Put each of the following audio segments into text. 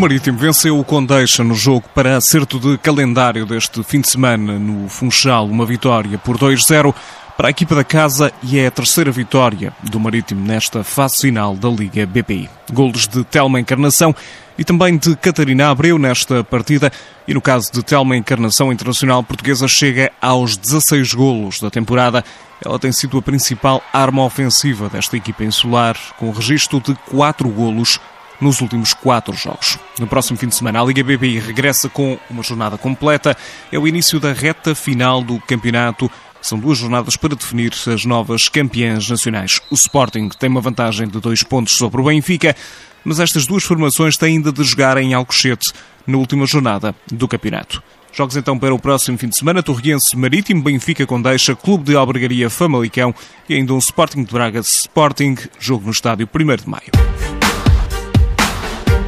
Marítimo venceu o Condeixa no jogo para acerto de calendário deste fim de semana no Funchal, uma vitória por 2-0 para a equipa da casa e é a terceira vitória do Marítimo nesta fase final da Liga BPI. Golos de Telma Encarnação e também de Catarina Abreu nesta partida e no caso de Telma Encarnação Internacional Portuguesa chega aos 16 golos da temporada. Ela tem sido a principal arma ofensiva desta equipa insular, com registro de 4 golos nos últimos quatro jogos. No próximo fim de semana, a Liga BPI regressa com uma jornada completa. É o início da reta final do campeonato. São duas jornadas para definir as novas campeãs nacionais. O Sporting tem uma vantagem de dois pontos sobre o Benfica, mas estas duas formações têm ainda de jogar em Alcochete na última jornada do campeonato. Jogos então para o próximo fim de semana, Torriense Marítimo, Benfica Condeixa, Clube de Albergaria Famalicão e ainda um Sporting de Braga Sporting, jogo no estádio 1 de Maio.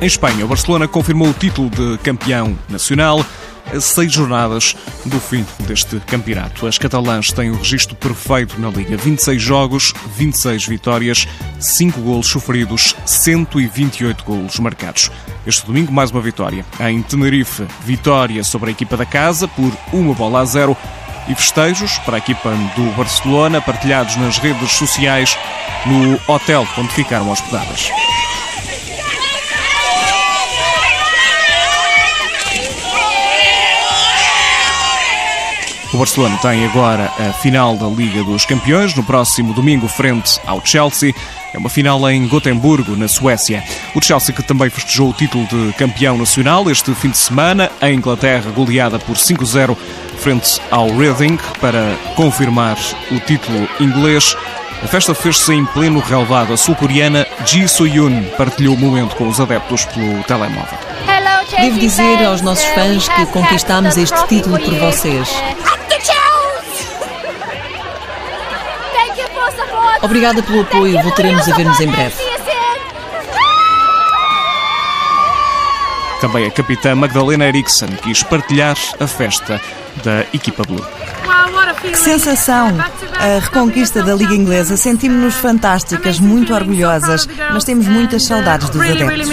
Em Espanha, o Barcelona confirmou o título de campeão nacional a seis jornadas do fim deste campeonato. As catalãs têm o registro perfeito na Liga: 26 jogos, 26 vitórias, 5 golos sofridos, 128 golos marcados. Este domingo, mais uma vitória. Em Tenerife, vitória sobre a equipa da casa por uma bola a zero e festejos para a equipa do Barcelona partilhados nas redes sociais no hotel onde ficaram hospedadas. O Barcelona tem agora a final da Liga dos Campeões, no próximo domingo, frente ao Chelsea. É uma final em Gotemburgo, na Suécia. O Chelsea que também festejou o título de campeão nacional este fim de semana, a Inglaterra goleada por 5-0 frente ao Reading para confirmar o título inglês. A festa fez-se em pleno relevado. A sul-coreana Ji Soo-yoon partilhou o momento com os adeptos pelo telemóvel. Devo dizer aos nossos fãs que conquistámos este título por vocês. Obrigada pelo apoio. Voltaremos a ver-nos em breve. Também a capitã Magdalena Eriksson quis partilhar a festa da equipa Blue. Que sensação! A reconquista da Liga Inglesa. Sentimos-nos fantásticas, muito orgulhosas, mas temos muitas saudades dos adeptos.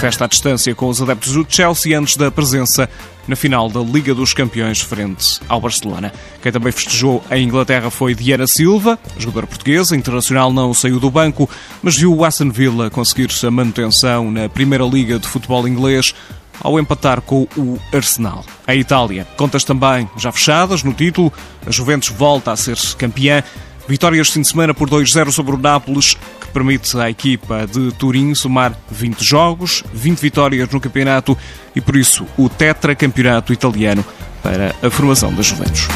Festa à distância com os adeptos do Chelsea antes da presença na final da Liga dos Campeões frente ao Barcelona. Quem também festejou a Inglaterra foi Diana Silva, jogadora portuguesa, internacional não saiu do banco, mas viu o Aston Villa conseguir a manutenção na Primeira Liga de Futebol Inglês ao empatar com o Arsenal. A Itália, contas também já fechadas no título, a Juventus volta a ser campeã. Vitórias de fim de semana por 2-0 sobre o Nápoles, que permite à equipa de Turim somar 20 jogos, 20 vitórias no campeonato e, por isso, o tetracampeonato italiano para a formação da Juventus.